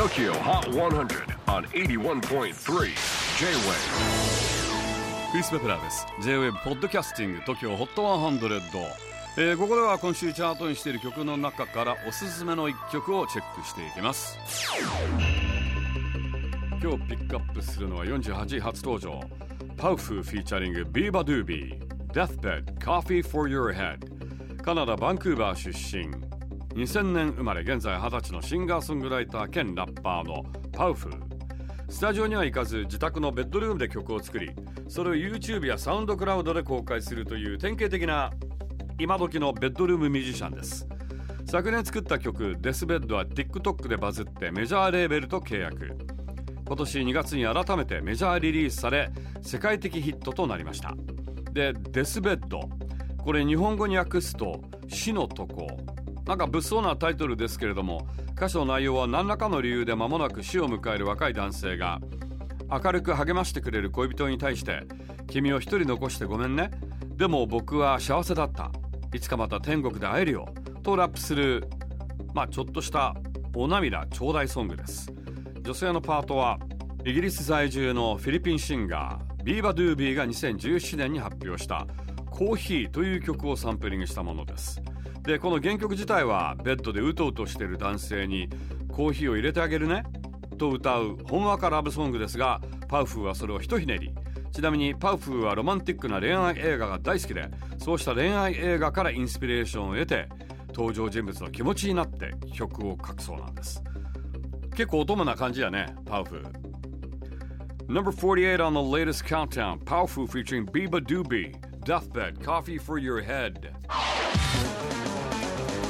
TOKYO HOT 100 on 81.3 J-WAVE クリス・ベプラーです。J-WAVE ポッドキャスティング TOKYO HOT 100、えー、ここでは今週チャートにしている曲の中からおすすめの一曲をチェックしていきます。今日ピックアップするのは48位初登場。パウフフィーチャリングビーバドゥービー Deathbed Coffee for Your Head カナダバンクーバー出身。2000年生まれ現在20歳のシンガーソングライター兼ラッパーのパウフスタジオには行かず自宅のベッドルームで曲を作りそれを YouTube やサウンドクラウドで公開するという典型的な今時のベッドルームミュージシャンです。昨年作った曲「デスベッドは TikTok でバズってメジャーレーベルと契約。今年2月に改めてメジャーリリースされ世界的ヒットとなりました。でデスベッド。これ日本語に訳すと死の床。なんか物騒なタイトルですけれども歌詞の内容は何らかの理由で間もなく死を迎える若い男性が明るく励ましてくれる恋人に対して君を一人残してごめんね。でも僕は幸せだった。いつかまた天国で会えるよ。とラップするまあちょっとしたお涙頂戴ソングです。女性のパートはイギリス在住のフィリピンシンガー beabadoobee が2017年に発表した「コーヒー」という曲をサンプリングしたものです。でこの原曲自体はベッドでうとうとしている男性にコーヒーを入れてあげるねと歌うほんわかラブソングですがパウフーはそれをひとひねり。ちなみにパウフーはロマンティックな恋愛映画が大好きでそうした恋愛映画からインスピレーションを得て登場人物の気持ちになって曲を書くそうなんです。結構乙女な感じやねパウフー。Number 48 on the latest countdown Powerful featuring Biba Doobie Deathbed Coffee for Your Head.